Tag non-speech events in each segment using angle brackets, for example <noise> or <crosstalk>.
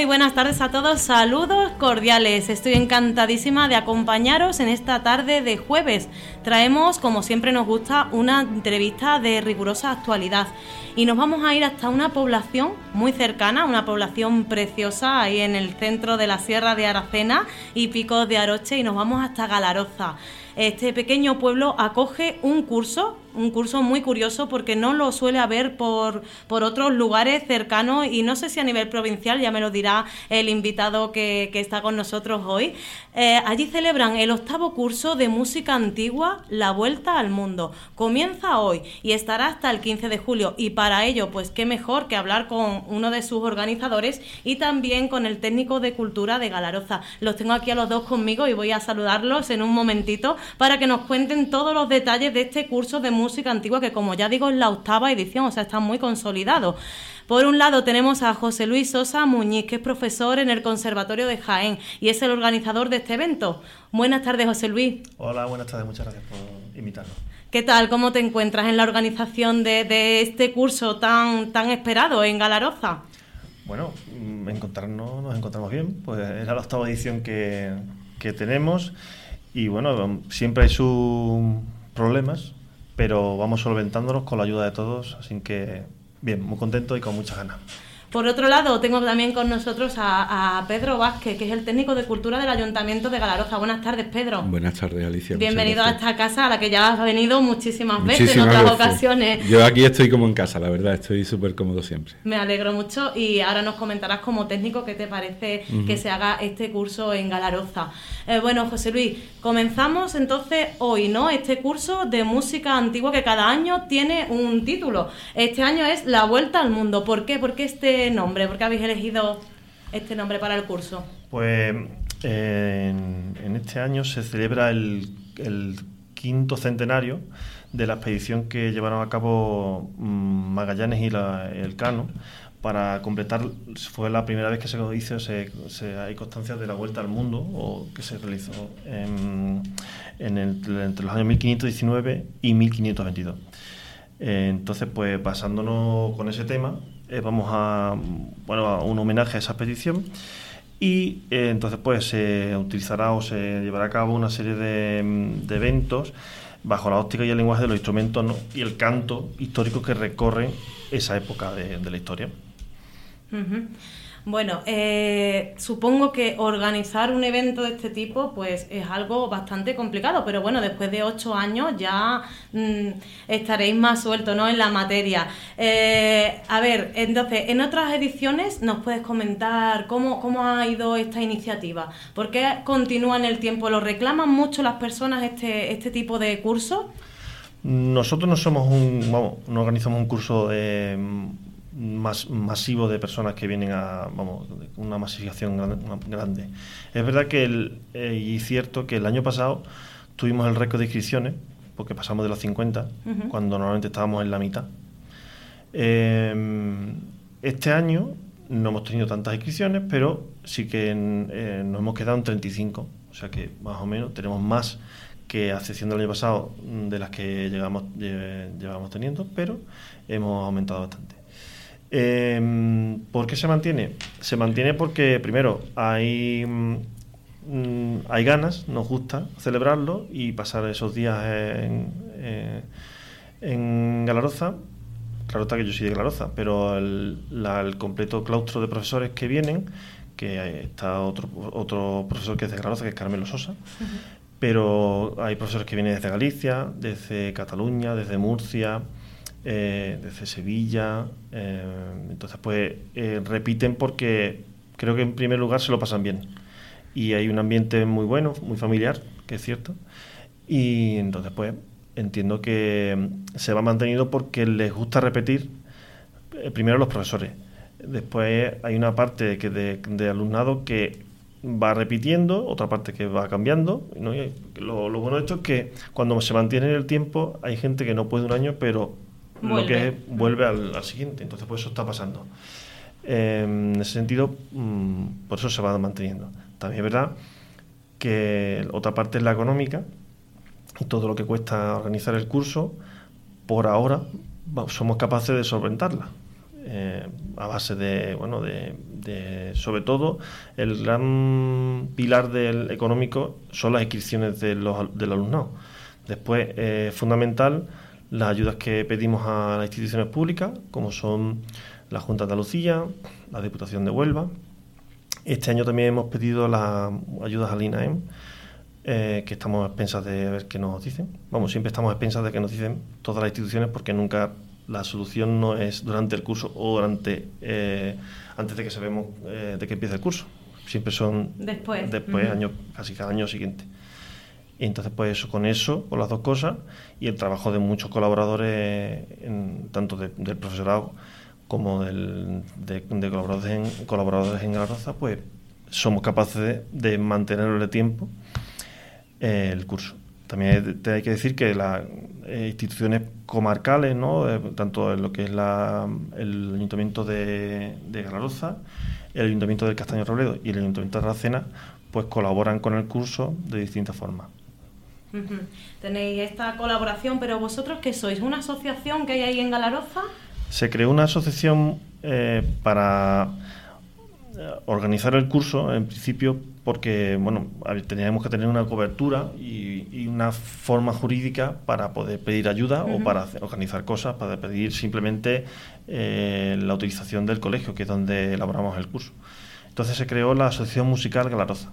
Muy buenas tardes a todos, saludos cordiales. Estoy encantadísima de acompañaros en esta tarde de jueves. Traemos, como siempre nos gusta, una entrevista de rigurosa actualidad y nos vamos a ir hasta una población muy cercana, una población preciosa ahí en el centro de la Sierra de Aracena y Picos de Aroche y nos vamos hasta Galaroza. Este pequeño pueblo acoge un curso un curso muy curioso porque no lo suele haber por, por otros lugares cercanos y no sé si a nivel provincial, ya me lo dirá el invitado que, está con nosotros hoy. Eh, allí celebran el octavo curso de música antigua, La Vuelta al Mundo. Comienza hoy y estará hasta el 15 de julio y para ello, pues qué mejor que hablar con uno de sus organizadores y también con el técnico de cultura de Galaroza. Los tengo aquí a los dos conmigo y voy a saludarlos en un momentito para que nos cuenten todos los detalles de este curso de música antigua que como ya digo es la octava edición, o sea, está muy consolidado. Por un lado tenemos a José Luis Sosa Muñiz, que es profesor en el Conservatorio de Jaén y es el organizador de este evento. Buenas tardes, José Luis. Hola, buenas tardes, muchas gracias por invitarnos. ¿Qué tal? ¿Cómo te encuentras en la organización de, este curso tan, tan esperado en Galaroza? Bueno, mm, encontrarnos, nos encontramos bien, pues era la octava edición que, que tenemos y bueno, siempre hay sus problemas, pero vamos solventándolos con la ayuda de todos, así que bien, muy contento y con muchas ganas. Por otro lado, tengo también con nosotros a, Pedro Vázquez, que es el técnico de cultura del Ayuntamiento de Galaroza. Buenas tardes, Pedro. Buenas tardes, Alicia. Bienvenido a esta casa a la que ya has venido muchísimas veces en otras ocasiones. Yo aquí estoy como en casa, la verdad, estoy súper cómodo siempre. Me alegro mucho y ahora nos comentarás como técnico qué te parece que se haga este curso en Galaroza. Eh, bueno, José Luis, comenzamos entonces hoy, ¿no? Este curso de música antigua que cada año tiene un título. Este año es La Vuelta al Mundo. ¿Por qué? Porque este nombre? ¿Por qué habéis elegido este nombre para el curso? Pues en, este año se celebra el, quinto centenario de la expedición que llevaron a cabo mm, Magallanes y el Cano para completar, fue la primera vez que se hizo, hay constancia de la vuelta al mundo, o que se realizó en, entre los años 1519 y 1522. entonces, pues basándonos con ese tema, eh, vamos a, bueno, a un homenaje a esa expedición y eh, entonces pues se utilizará o se llevará a cabo una serie de, eventos bajo la óptica y el lenguaje de los instrumentos y el canto histórico que recorre esa época de, la historia. Bueno, eh, supongo que organizar un evento de este tipo pues es algo bastante complicado, pero bueno, después de ocho años ya mm, estaréis más sueltos ¿no? en la materia. Eh, a ver, entonces, en otras ediciones nos puedes comentar cómo, cómo ha ido esta iniciativa, por qué continúa en el tiempo, ¿lo reclaman mucho las personas este, este tipo de cursos? Nosotros no somos un, vamos, no organizamos un curso de más masivo de personas que vienen a vamos una masificación grande. Es verdad que el, eh, y cierto que el año pasado tuvimos el récord de inscripciones porque pasamos de los 50 cuando normalmente estábamos en la mitad. Em, este año no hemos tenido tantas inscripciones, pero sí que eh, nos hemos quedado en 35, o sea que más o menos tenemos más que a excepción del año pasado de las que llegamos, llevamos teniendo, pero hemos aumentado bastante. Eh, ¿Por qué se mantiene? Se mantiene porque, primero, hay, mm, hay ganas, nos gusta celebrarlo y pasar esos días en, eh, en Galaroza. Claro está que yo soy de Galaroza, pero el, completo claustro de profesores que vienen, que está otro, otro profesor que es de Galaroza, que es Carmelo Sosa, pero hay profesores que vienen desde Galicia, desde Cataluña, desde Murcia, eh, desde Sevilla. Eh, entonces, pues eh, repiten porque creo que en primer lugar se lo pasan bien. Y hay un ambiente muy bueno, muy familiar, que es cierto. Y entonces, pues, entiendo que mm, se va manteniendo porque les gusta repetir, eh, primero los profesores. Después hay una parte que de, alumnado que va repitiendo, otra parte que va cambiando. lo, bueno de esto es que cuando se mantiene en el tiempo, hay gente que no puede un año, pero vuelve. lo que vuelve al, siguiente. Entonces, pues eso está pasando. Em, en ese sentido, mm, por eso se va manteniendo. También es verdad que otra parte es la económica y todo lo que cuesta organizar el curso, por ahora somos capaces de solventarla. Eh, a base de, bueno, de, sobre todo, el gran pilar del económico son las inscripciones de los, del alumnado. Después, es fundamental las ayudas que pedimos a las instituciones públicas, como son la Junta de Andalucía, la Diputación de Huelva. Este año también hemos pedido las ayudas al INAEM, eh, que estamos a expensas de ver qué nos dicen. Vamos, siempre estamos a expensas de que nos dicen todas las instituciones porque nunca la solución no es durante el curso o durante eh, antes de que sabemos eh, de que empiece el curso. Siempre son después, después casi cada año siguiente. Y entonces, pues eso, con eso, con las dos cosas, y el trabajo de muchos colaboradores, tanto del profesorado como del, de, colaboradores, en, colaboradores en Garroza, pues somos capaces de, de tiempo eh, el curso. También hay que decir que las eh, instituciones comarcales, ¿no? tanto en lo que es la, el Ayuntamiento de, de Galaroza, el Ayuntamiento del Castaño Robledo y el Ayuntamiento de Racena, pues colaboran con el curso de distintas formas. Tenéis esta colaboración, pero vosotros qué sois, una asociación que hay ahí en Galaroza? Se creó una asociación eh, para eh, organizar el curso, en principio, porque bueno, teníamos que tener una cobertura y, una forma jurídica para poder pedir ayuda o para organizar cosas, para pedir simplemente eh, la utilización del colegio, que es donde elaboramos el curso. Entonces se creó la Asociación Musical Galaroza.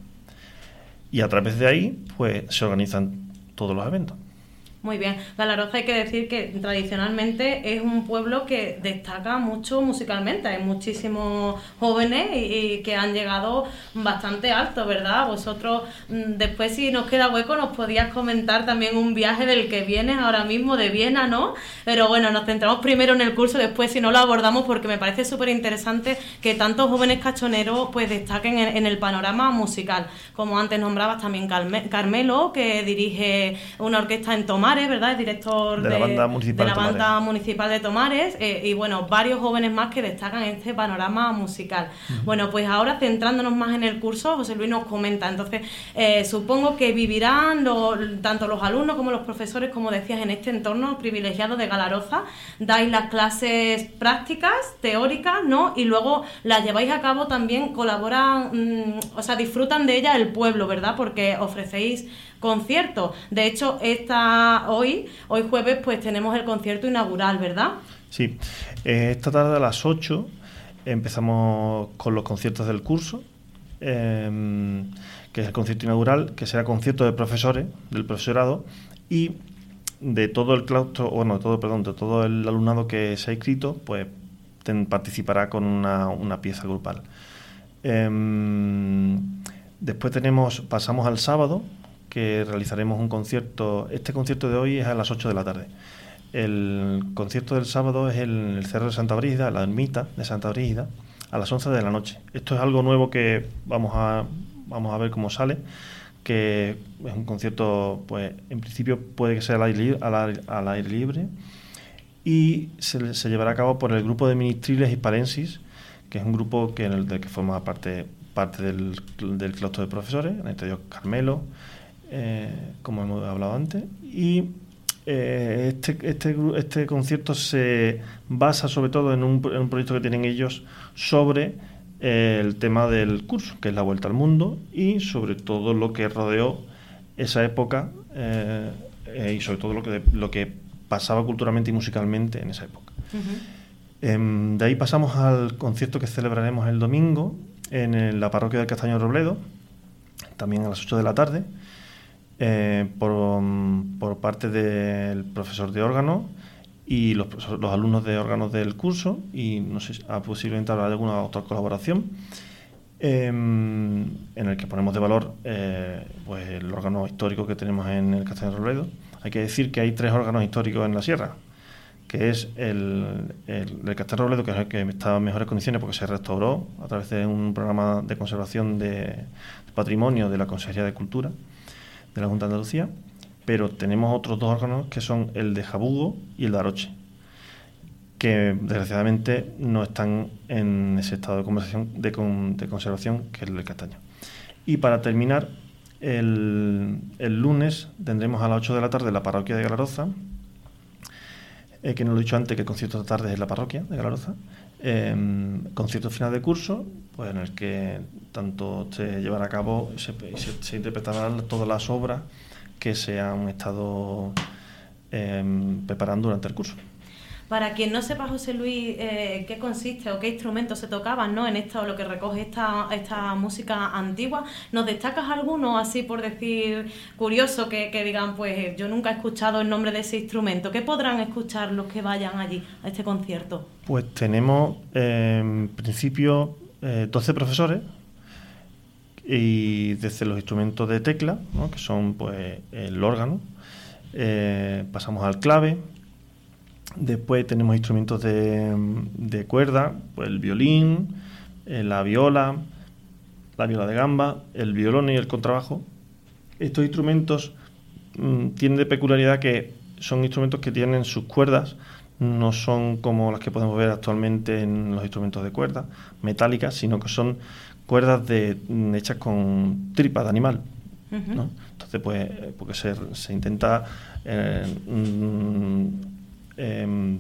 Y a través de ahí, pues se organizan todos los eventos. Muy bien. Galaroza hay que decir que tradicionalmente es un pueblo que destaca mucho musicalmente. Hay muchísimos jóvenes y, que han llegado bastante alto, ¿verdad? Vosotros, mm, después si nos queda hueco, nos podías comentar también un viaje del que vienes ahora mismo de Viena, ¿no? Pero bueno, nos centramos primero en el curso, después si no lo abordamos porque me parece súper interesante que tantos jóvenes cachoneros pues destaquen en, el panorama musical. Como antes nombrabas también Carmelo, que dirige una orquesta en ¿verdad? Es director de, la banda municipal de, Tomares eh, y bueno, varios jóvenes más que destacan este panorama musical. Bueno, pues ahora centrándonos más en el curso, José Luis nos comenta, entonces eh, supongo que vivirán tanto los alumnos como los profesores, como decías, en este entorno privilegiado de Galaroza, dais las clases prácticas, teóricas, ¿no? Y luego las lleváis a cabo también, colaboran, mm, o sea, disfrutan de ella el pueblo, ¿verdad? Porque ofrecéis concierto. De hecho, esta, hoy, hoy jueves, pues tenemos el concierto inaugural, ¿verdad? Sí, eh, esta tarde a las 8 empezamos con los conciertos del curso, em, que es el concierto inaugural, que será concierto de profesores, del profesorado, y de todo el claustro, bueno, de todo, perdón, de todo el alumnado que se ha inscrito, pues participará con una, una pieza grupal. Em, después tenemos, pasamos al sábado, que realizaremos un concierto. Este concierto de hoy es a las 8 de la tarde. El concierto del sábado es en el Cerro de Santa Brígida, la ermita de Santa Brígida, a las 11 de la noche. Esto es algo nuevo que vamos a, vamos a ver cómo sale, que es un concierto, pues en principio puede que sea al aire, al aire, libre y se, llevará a cabo por el grupo de ministriles hispalensis, que es un grupo que en el del que forma parte, parte del, del claustro de profesores, en este caso Carmelo, eh, como hemos hablado antes, y eh, este, este, este, concierto se basa sobre todo en un, proyecto que tienen ellos sobre eh, el tema del curso, que es la vuelta al mundo, y sobre todo lo que rodeó esa época y sobre todo lo que, lo que pasaba culturalmente y musicalmente en esa época. Em, de ahí pasamos al concierto que celebraremos el domingo en la parroquia del Castaño Robledo, también a las 8 de la tarde. Eh, por, parte del profesor de órgano y los, los, alumnos de órganos del curso y no sé, ah, posiblemente habrá alguna otra colaboración. em, en el que ponemos de valor eh, pues el órgano histórico que tenemos en el Castellano Robledo. Hay que decir que hay tres órganos históricos en la sierra, que es el, el, el Castellano Robledo, que es el que está en mejores condiciones porque se restauró a través de un programa de conservación de, de patrimonio de la Consejería de Cultura de la Junta de Andalucía, pero tenemos otros dos órganos que son el de Jabugo y el de Aroche que desgraciadamente no están en ese estado de, conversación, de, con, de conservación que es el del castaño. Y para terminar, el, el, lunes tendremos a las 8 de la tarde la parroquia de Galaroza, eh, que no lo he dicho antes que el concierto de tarde es la parroquia de Galaroza, eh, concierto final de curso, pues en el que tanto se llevará a cabo se, se, interpretarán todas las obras que se han estado eh, preparando durante el curso. Para quien no sepa, José Luis, eh, qué consiste o qué instrumentos se tocaban ¿no? en esto, lo que recoge esta, esta música antigua, ¿nos destacas alguno así por decir curioso que, que, digan, pues yo nunca he escuchado el nombre de ese instrumento? ¿Qué podrán escuchar los que vayan allí a este concierto? Pues tenemos eh, en principio eh, 12 profesores y desde los instrumentos de tecla, ¿no? que son pues el órgano, eh, pasamos al clave, Después tenemos instrumentos de, de cuerda, pues el violín, eh, la viola, la viola de gamba, el violón y el contrabajo. Estos instrumentos mmm, tienen de peculiaridad que son instrumentos que tienen sus cuerdas, no son como las que podemos ver actualmente en los instrumentos de cuerda metálicas, sino que son cuerdas de, hechas con tripa de animal. Uh -huh. ¿no? Entonces, pues, porque se, se intenta eh, mmm, eh,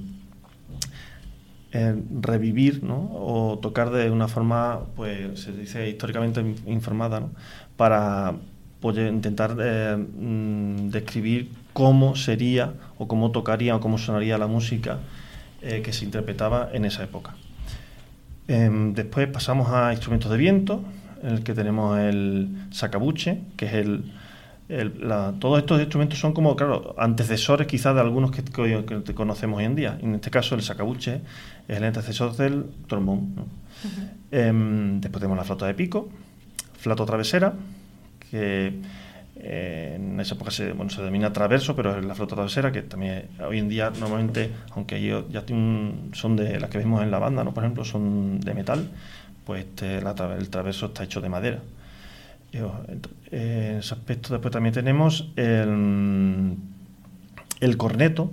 eh, revivir ¿no? o tocar de una forma, pues se dice históricamente informada, para pues, intentar eh, mm, describir cómo sería o cómo tocaría o cómo sonaría la música eh, que se interpretaba en esa época. Em, después pasamos a instrumentos de viento, en el que tenemos el sacabuche, que es el, el, la, todos estos instrumentos son como, claro, antecesores quizás de algunos que, que, que, conocemos hoy en día. En este caso, el sacabuche es el antecesor del trombón. ¿no? Uh -huh. eh, después tenemos la flauta de pico, flauta travesera, que eh, en esa época se, bueno, se denomina traverso, pero es la flauta travesera, que también hoy en día normalmente, aunque yo, ya son de las que vemos en la banda, ¿no? por ejemplo, son de metal, pues este, la, el traverso está hecho de madera. En ese aspecto después también tenemos el, el corneto,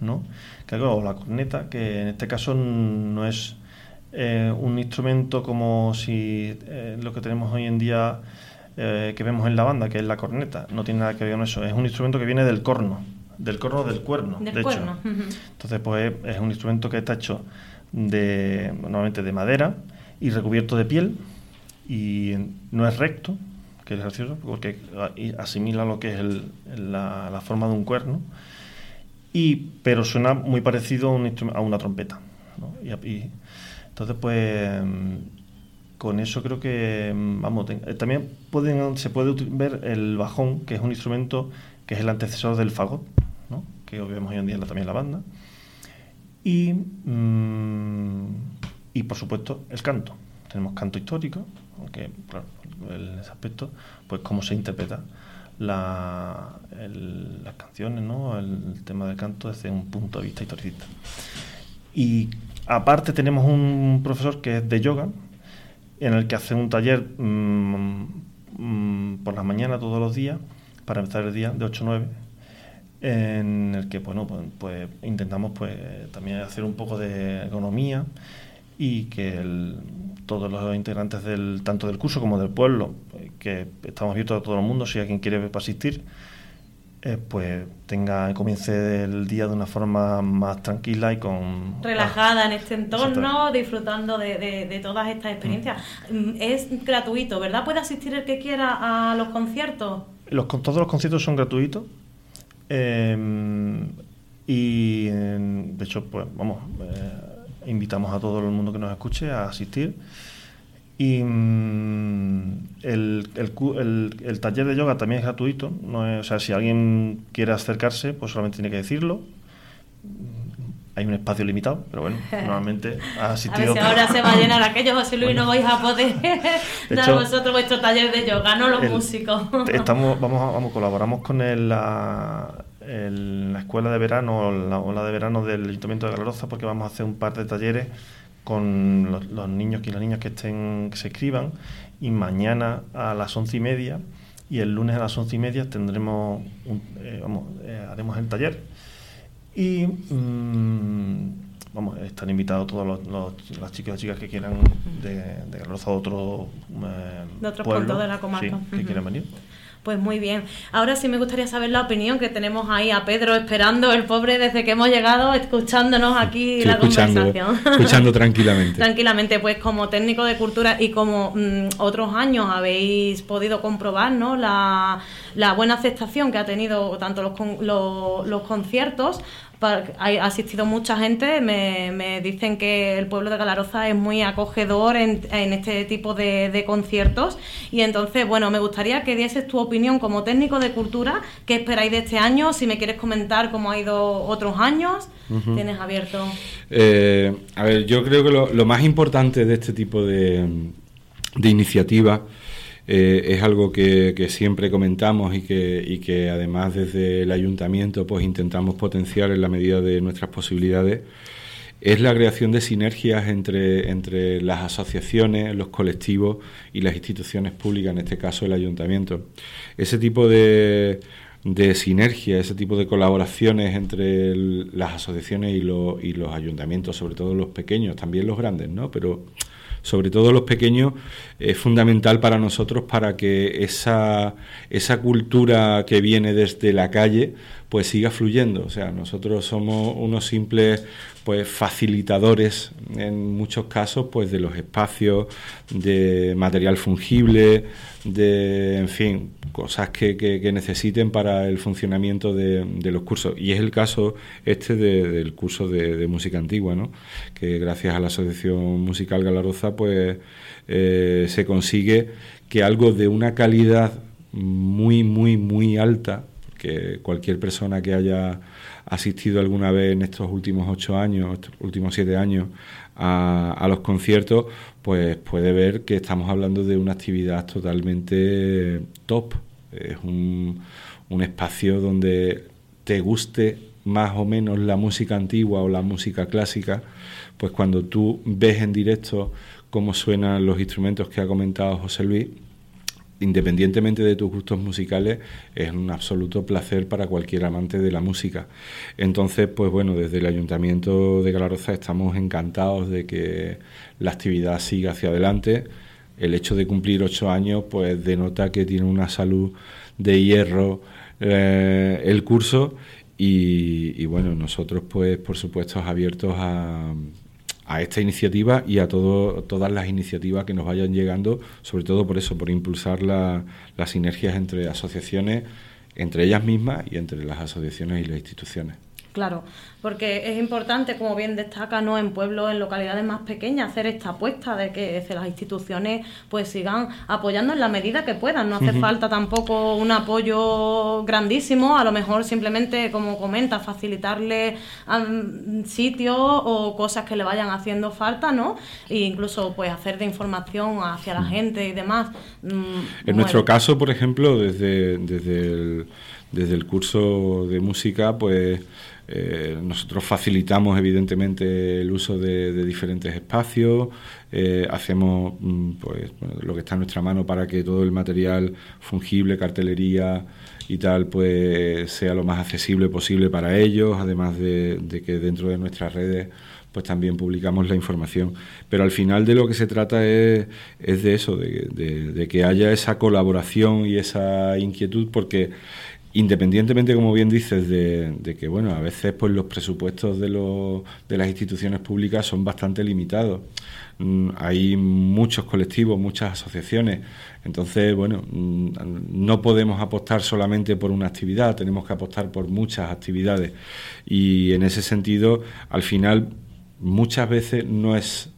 ¿no? Que, o la corneta, que en este caso no es eh, un instrumento como si eh, lo que tenemos hoy en día eh, que vemos en la banda, que es la corneta, no tiene nada que ver con eso, es un instrumento que viene del corno, del corno del cuerno, del de cuerno. hecho. Entonces, pues es un instrumento que está hecho de normalmente de madera y recubierto de piel y no es recto, que es gracioso, porque asimila lo que es el, la, forma de un cuerno, y, pero suena muy parecido a, un a una trompeta. ¿no? Y, entonces, pues, con eso creo que, vamos, también pueden, se puede ver el bajón, que es un instrumento que es el antecesor del fagot, ¿no? que vemos hoy en día también la banda, y, mmm, y por supuesto el canto. Tenemos canto histórico, aunque claro, en ese aspecto, pues cómo se interpreta las canciones, ¿no? el tema del canto desde un punto de vista historicista. Y aparte tenemos un profesor que es de yoga, en el que hace un taller mmm, mmm, por la mañana todos los días, para empezar el día de 8 a 9, en el que bueno, pues, pues intentamos pues, también hacer un poco de economía y que el, todos los integrantes del tanto del curso como del pueblo, que estamos abiertos a todo el mundo, si alguien quiere asistir, eh, pues tenga comience el día de una forma más tranquila y con relajada ah, en este entorno, disfrutando de, de, de, todas estas experiencias. Mm. Es gratuito, ¿verdad? ¿Puede asistir el que quiera a los conciertos? Los, todos los conciertos son gratuitos. Eh, y de hecho, pues vamos, eh, invitamos a todo el mundo que nos escuche a asistir. Y mmm, el, el, el, el, taller de yoga también es gratuito. No es, o sea, si alguien quiere acercarse, pues solamente tiene que decirlo. hay un espacio limitado, pero bueno, <laughs> normalmente ha asistido. A ver si ahora se va a llenar aquello, José Luis, no vais a poder <laughs> <laughs> dar vosotros vuestro taller de yoga, no los músicos. Estamos, vamos, vamos, colaboramos con el, la, la escuela de verano, la ola de verano del Ayuntamiento de Galaroza, porque vamos a hacer un par de talleres con los, niños y las niñas que estén, que se escriban, y mañana a las once y media y el lunes a las once y media tendremos eh, vamos, eh, haremos el taller y mm, vamos, están invitados todos los, los, chicos y chicas que quieran de, de otro, eh, de otros puntos de la comarca. que quieran venir. Pues muy bien. Ahora sí me gustaría saber la opinión que tenemos ahí a Pedro esperando, el pobre, desde que hemos llegado, escuchándonos aquí la conversación. <laughs> Escuchando tranquilamente. tranquilamente, pues como técnico de cultura y como mm, otros años habéis podido comprobar ¿no? la, la buena aceptación que ha tenido tanto los, los, los conciertos ha asistido mucha gente, me, dicen que el pueblo de Galaroza es muy acogedor en, este tipo de, conciertos. Y entonces, bueno, me gustaría que dieses tu opinión como técnico de cultura, qué esperáis de este año, si me quieres comentar cómo ha ido otros años, tienes abierto. Eh, a ver, yo creo que lo, más importante de este tipo de, de iniciativas eh, es algo que, siempre comentamos y que, y que además desde el ayuntamiento pues intentamos potenciar en la medida de nuestras posibilidades es la creación de sinergias entre, entre las asociaciones, los colectivos y las instituciones públicas, en este caso el ayuntamiento. Ese tipo de, de sinergia, ese tipo de colaboraciones entre las asociaciones y, y los ayuntamientos, sobre todo los pequeños, también los grandes, ¿no? Pero sobre todo los pequeños, es fundamental para nosotros para que esa, esa cultura que viene desde la calle pues siga fluyendo. O sea, nosotros somos unos simples pues facilitadores en muchos casos pues de los espacios de material fungible, de en fin, cosas que, que, necesiten para el funcionamiento de, los cursos. Y es el caso este del curso de, música antigua, ¿no? que gracias a la Asociación Musical Galaroza pues eh, se consigue que algo de una calidad muy, muy, muy alta, que cualquier persona que haya asistido alguna vez en estos últimos ocho años, últimos siete años, a, los conciertos, pues puede ver que estamos hablando de una actividad totalmente top. Es un espacio donde te guste más o menos la música antigua o la música clásica, pues cuando tú ves en directo cómo suenan los instrumentos que ha comentado José Luis, independientemente de tus gustos musicales, es un absoluto placer para cualquier amante de la música. Entonces, pues bueno, desde el Ayuntamiento de Galaroza estamos encantados de que la actividad siga hacia adelante. El hecho de cumplir ocho años, pues denota que tiene una salud de hierro eh, el curso y, bueno, nosotros pues por supuesto abiertos a, a esta iniciativa y a todo, todas las iniciativas que nos vayan llegando, sobre todo por eso, por impulsar las sinergias entre asociaciones, entre ellas mismas y entre las asociaciones y las instituciones. Claro, porque es importante, como bien destaca, ¿no? en pueblos, en localidades más pequeñas, hacer esta apuesta de que las instituciones pues sigan apoyando en la medida que puedan. No hace falta tampoco un apoyo grandísimo, a lo mejor simplemente, como comenta, facilitarle sitios o cosas que le vayan haciendo falta, ¿no? E incluso pues hacer de información hacia la gente y demás. Mm, en nuestro caso, por ejemplo, desde, desde el, desde el curso de música, pues eh, nosotros facilitamos evidentemente el uso de, diferentes espacios, eh, hacemos mm, pues, lo que está en nuestra mano para que todo el material fungible, cartelería y tal, pues sea lo más accesible posible para ellos, además de, que dentro de nuestras redes pues también publicamos la información. Pero al final de lo que se trata es, es de eso, de, de que haya esa colaboración y esa inquietud, porque independientemente, como bien dices, de, que bueno, a veces pues los presupuestos de, de las instituciones públicas son bastante limitados. Mm, hay muchos colectivos, muchas asociaciones. Entonces, bueno, mm, no podemos apostar solamente por una actividad, tenemos que apostar por muchas actividades. Y en ese sentido, al final, muchas veces no es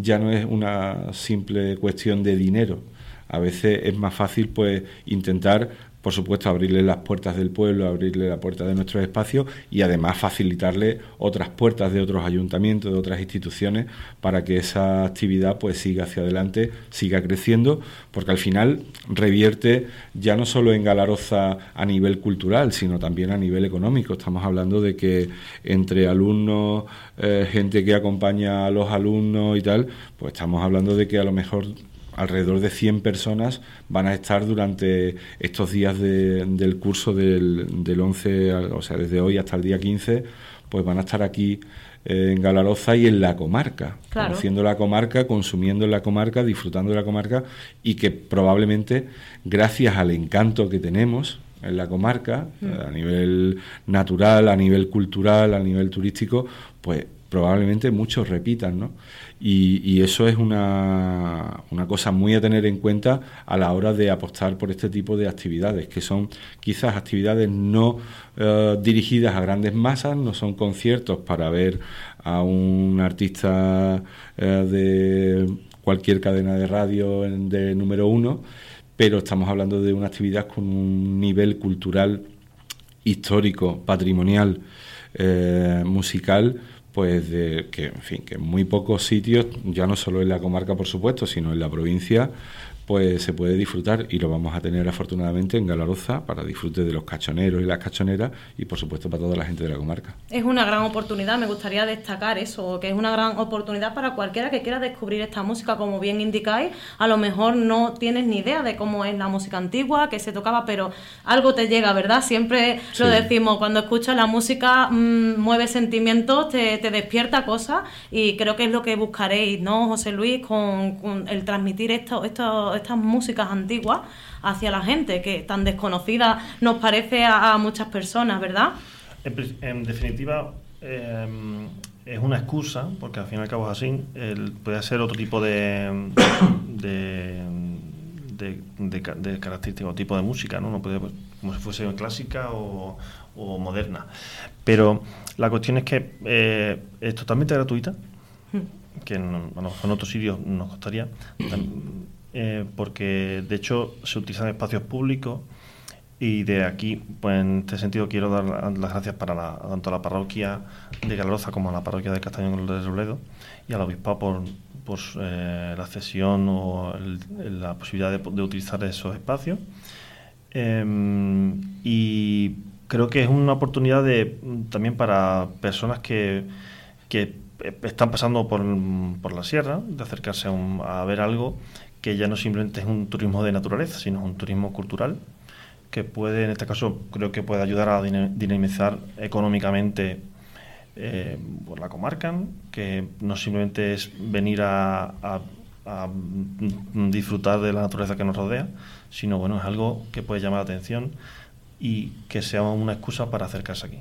ya no es una simple cuestión de dinero. A veces es más fácil pues intentar por supuesto, abrirle las puertas del pueblo, abrirle la puerta de nuestros espacios y además facilitarle otras puertas de otros ayuntamientos, de otras instituciones, para que esa actividad pues siga hacia adelante, siga creciendo, porque al final revierte ya no solo en Galaroza a nivel cultural, sino también a nivel económico. Estamos hablando de que entre alumnos, eh, gente que acompaña a los alumnos y tal, pues estamos hablando de que a lo mejor alrededor de 100 personas van a estar durante estos días del curso del, del 11, o sea, desde hoy hasta el día 15, pues van a estar aquí eh, en Galaroza y en la comarca, conociendo la comarca, consumiendo en la comarca, disfrutando de la comarca y que probablemente gracias al encanto que tenemos en la comarca, mm. a nivel natural, a nivel cultural, a nivel turístico, pues probablemente muchos repitan, ¿no? Y, eso es una, una, cosa muy a tener en cuenta a la hora de apostar por este tipo de actividades, que son quizás actividades no eh, dirigidas a grandes masas, no son conciertos para ver a un artista eh, de cualquier cadena de radio de número uno, pero estamos hablando de una actividad con un nivel cultural, histórico, patrimonial, eh, musical, pues de que en fin que en muy pocos sitios ya no solo en la comarca por supuesto sino en la provincia pues se puede disfrutar y lo vamos a tener afortunadamente en Galaroza para disfrute de los cachoneros y las cachoneras y por supuesto para toda la gente de la comarca. Es una gran oportunidad, me gustaría destacar eso, que es una gran oportunidad para cualquiera que quiera descubrir esta música, como bien indicáis, a lo mejor no tienes ni idea de cómo es la música antigua, que se tocaba, pero algo te llega, ¿verdad? Siempre lo decimos, cuando escuchas la música mm, mueve sentimientos, te, despierta cosas y creo que es lo que buscaréis, ¿no, José Luis, con, el transmitir esto, esto estas músicas antiguas hacia la gente, que tan desconocida nos parece a, muchas personas, ¿verdad? En, definitiva, em, es una excusa, porque al fin y al cabo es así, puede ser otro tipo de, de, de, característica o tipo de música, ¿no? no puede, como si fuese clásica o, moderna. Pero la cuestión es que eh, es totalmente gratuita, hmm. que en, en otros sitios nos costaría. Eh, porque de hecho se utilizan espacios públicos y de aquí, pues en este sentido quiero dar las gracias para la, tanto a la parroquia de Galaroza como a la parroquia de Castañón de Robledo y al obispado por, por eh, la cesión o la posibilidad de, utilizar esos espacios. Em, y creo que es una oportunidad de, también para personas que, que están pasando por, por la sierra, de acercarse a, a ver algo que ya no simplemente es un turismo de naturaleza, sino un turismo cultural que puede, en este caso, creo que puede ayudar a dinamizar económicamente eh, la comarca, que no simplemente es venir a, disfrutar de la naturaleza que nos rodea, sino bueno, es algo que puede llamar la atención y que sea una excusa para acercarse aquí.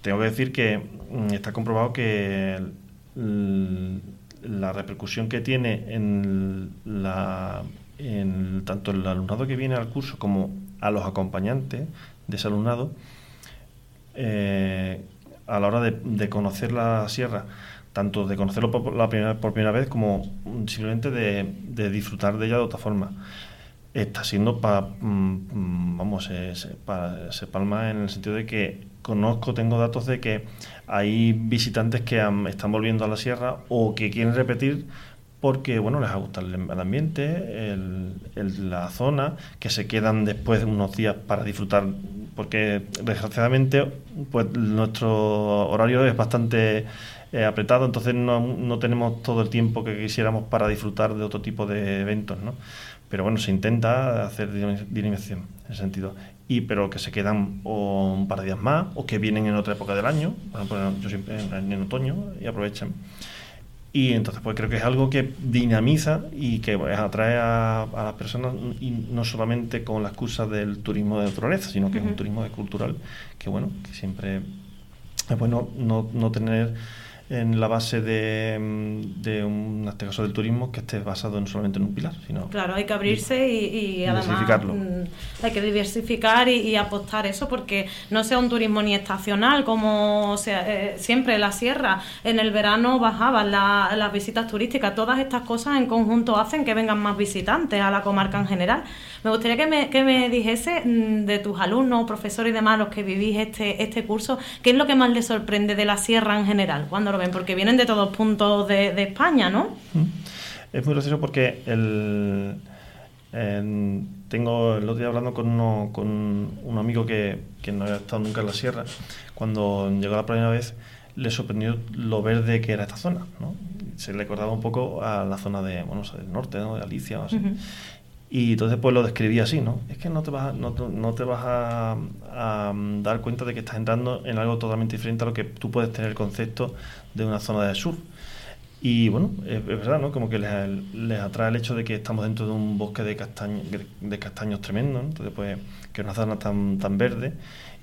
Tengo que decir que mm, está comprobado que la repercusión que tiene en, la, en tanto el alumnado que viene al curso como a los acompañantes de ese alumnado eh, a la hora de, conocer la sierra, tanto de conocerlo por, la primera, por primera vez como simplemente de, disfrutar de ella de otra forma. Está siendo para, mm, vamos, para se palma en el sentido de que conozco, tengo datos de que hay visitantes que están volviendo a la sierra o que quieren repetir porque bueno les ha gustado el, ambiente, la zona, que se quedan después de unos días para disfrutar, porque desgraciadamente pues nuestro horario es bastante eh, apretado, entonces no, no, tenemos todo el tiempo que quisiéramos para disfrutar de otro tipo de eventos, ¿no? Pero bueno, se intenta hacer dinamización en ese sentido y pero que se quedan un par de días más o que vienen en otra época del año, por ejemplo, yo siempre en, otoño y aprovechan. Y entonces pues creo que es algo que dinamiza y que pues, atrae a, las personas y no solamente con la excusa del turismo de naturaleza, sino que es un turismo cultural que bueno, que siempre es bueno no, no tener en la base de, mm, de un, en este caso del turismo que esté basado no solamente en un pilar, sino... Claro, hay que abrirse y, y además mm, hay que diversificar y, apostar eso porque no sea un turismo ni estacional como sea, eh, siempre en la sierra, en el verano bajaban las visitas turísticas, todas estas cosas en conjunto hacen que vengan más visitantes a la comarca en general. Me gustaría que me, que me dijese mm, de tus alumnos, profesores y demás, los que vivís este, este curso, ¿qué es lo que más les sorprende de la sierra en general cuando lo ven? Porque vienen de todos puntos de, España, ¿no? Mm. Es muy gracioso porque el, tengo el otro día hablando con, uno, con un amigo que, que no había estado nunca en la sierra. Cuando llegó la primera vez, le sorprendió lo verde que era esta zona. ¿no? Se le acordaba un poco a la zona de, bueno, del norte, ¿no? de Galicia o así. Y entonces pues lo describí así, ¿no? Es que no te vas, a, no, no te vas a, mm, dar cuenta de que estás entrando en algo totalmente diferente a lo que tú puedes tener el concepto de una zona de sur. Y bueno, es, verdad, ¿no? Como que les, atrae el hecho de que estamos dentro de un bosque de, castaño, de castaños tremendo. Entonces pues que es una zona tan, tan verde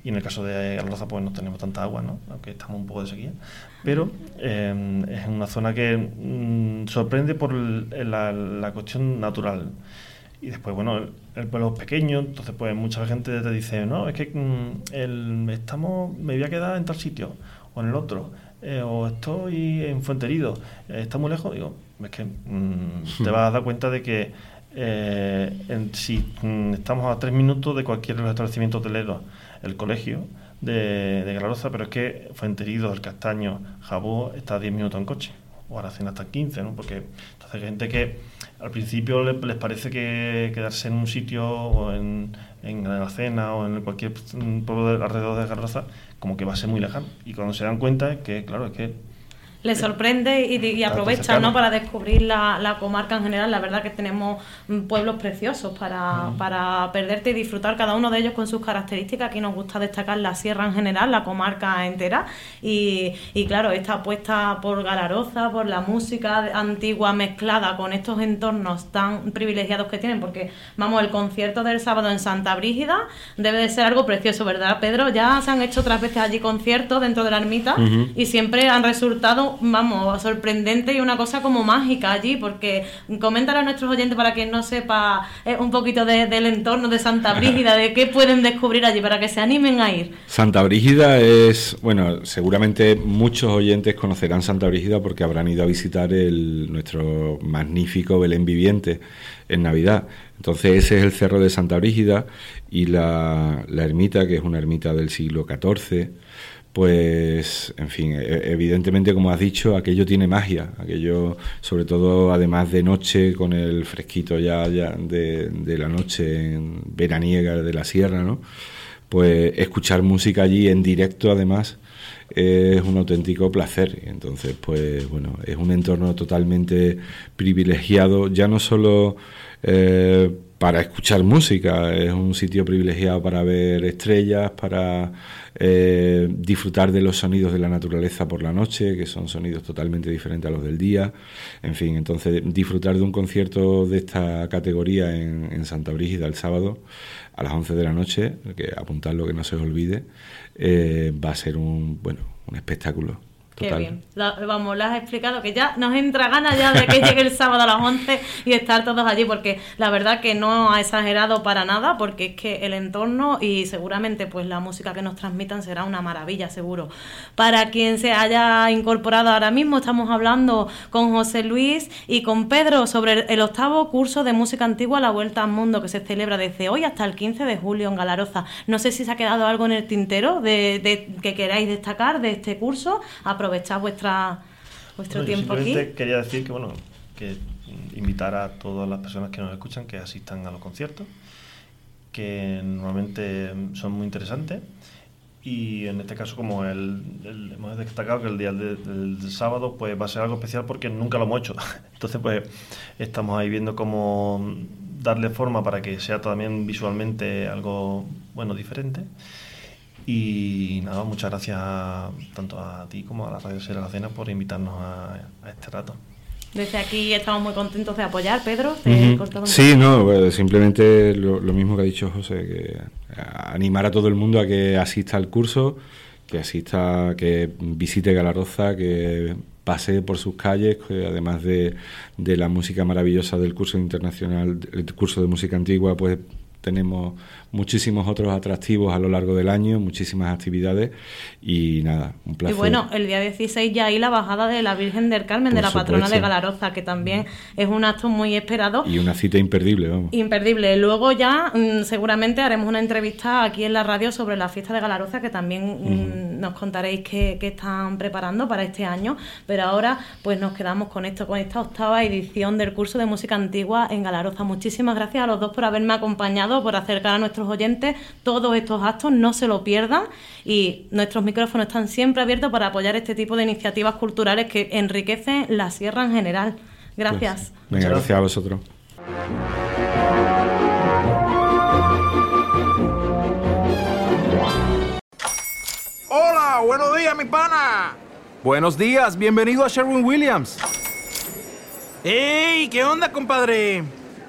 y en el caso de Alroza pues no tenemos tanta agua, ¿no? aunque estamos un poco de sequía, pero eh, es una zona que mm, sorprende por la, la, cuestión natural. Y después, bueno, el, pueblo es pequeño, entonces pues mucha gente te dice, no, es que mm, el, estamos, me voy a quedar en tal sitio o en el otro, eh, o estoy en Fuenterido, eh, está muy lejos, digo, es que mm, te <laughs> vas a dar cuenta de que eh, si mm, estamos a tres minutos de cualquier establecimiento hotelero, el colegio de, de Galaroza, pero es que Fuenterido, El Castaño, Jabó está a 10 minutos en coche, o ahora hasta 15, ¿no? Porque entonces hay gente que al principio les, parece que quedarse en un sitio o en, en la cena o en cualquier pueblo alrededor de Garraza como que va a ser muy lejano. Y cuando se dan cuenta es que, claro, es que le sorprende y, aprovecha ¿no? para descubrir la, comarca en general. La verdad que tenemos pueblos preciosos para, para perderte y disfrutar cada uno de ellos con sus características. Aquí nos gusta destacar la sierra en general, la comarca entera. Y, y claro, esta apuesta por Galaroza, por la música antigua mezclada con estos entornos tan privilegiados que tienen, porque vamos, el concierto del sábado en Santa Brígida debe de ser algo precioso, ¿verdad, Pedro? Ya se han hecho otras veces allí conciertos dentro de la ermita y siempre han resultado vamos, sorprendente y una cosa como mágica allí, porque coméntale a nuestros oyentes para quien no sepa eh, un poquito del entorno de Santa <laughs> Brígida, de qué pueden descubrir allí, para que se animen a ir. Santa Brígida es, bueno, seguramente muchos oyentes conocerán Santa Brígida porque habrán ido a visitar el, nuestro magnífico Belén viviente en Navidad. Entonces ese es el cerro de Santa Brígida y la, la ermita, que es una ermita del siglo XIV pues, en fin, e, evidentemente, como has dicho, aquello tiene magia, aquello, sobre todo, además de noche, con el fresquito ya, ya de, de, la noche veraniega de la sierra, ¿no? Pues escuchar música allí en directo, además, es un auténtico placer. Entonces, pues, bueno, es un entorno totalmente privilegiado, ya no solo... Eh, para escuchar música, es un sitio privilegiado para ver estrellas, para eh, disfrutar de los sonidos de la naturaleza por la noche, que son sonidos totalmente diferentes a los del día, en fin, entonces disfrutar de un concierto de esta categoría en, Santa Brígida el sábado a las 11 de la noche, que apuntarlo que no se os olvide, eh, va a ser un, bueno, un espectáculo. Qué bien. vamos, lo has explicado, que ya nos entra ganas ya de que <laughs> llegue el sábado a las 11 y estar todos allí, porque la verdad que no ha exagerado para nada, porque es que el entorno y seguramente pues la música que nos transmitan será una maravilla, seguro. Para quien se haya incorporado ahora mismo, estamos hablando con José Luis y con Pedro sobre el octavo curso de música antigua La Vuelta al Mundo, que se celebra desde hoy hasta el 15 de julio en Galaroza. No sé si se ha quedado algo en el tintero de, que queráis destacar de este curso aprovechar vuestra, vuestro tiempo aquí. Quería decir que, bueno, que invitar a todas las personas que nos escuchan que asistan a los conciertos, que normalmente son muy interesantes. Y en este caso, como el, hemos destacado que el día del, sábado pues va a ser algo especial porque nunca lo hemos hecho. <laughs> Entonces, pues estamos ahí viendo cómo darle forma para que sea también visualmente algo bueno diferente. Y nada, muchas gracias tanto a ti como a la Radio Sierra la Cena por invitarnos a, este rato. Desde aquí estamos muy contentos de apoyar, Pedro. Sí, no, simplemente lo, mismo que ha dicho José, que animar a todo el mundo a que asista al curso, que asista, que visite Galaroza, que pase por sus calles, que además de, de la música maravillosa del curso internacional, el curso de música antigua, pues tenemos muchísimos otros atractivos a lo largo del año, muchísimas actividades y nada, un placer. Y bueno, el día 16 ya hay la bajada de la Virgen del Carmen, de la patrona de Galaroza, que también es un acto muy esperado. Y una cita imperdible, vamos. Imperdible. Luego ya mm, seguramente haremos una entrevista aquí en la radio sobre la fiesta de Galaroza, que también mm, nos contaréis qué, están preparando para este año. Pero ahora pues nos quedamos con esto, con esta octava edición del curso de música antigua en Galaroza. Muchísimas gracias a los dos por haberme acompañado, por acercar a nuestros oyentes todos estos actos, no se lo pierdan y nuestros micrófonos están siempre abiertos para apoyar este tipo de iniciativas culturales que enriquecen la sierra en general. Gracias. Pues, gracias a vosotros. Hola, buenos días, mi pana. Buenos días, bienvenido a Sherwin Williams. ¡Ey! ¿Qué onda, compadre?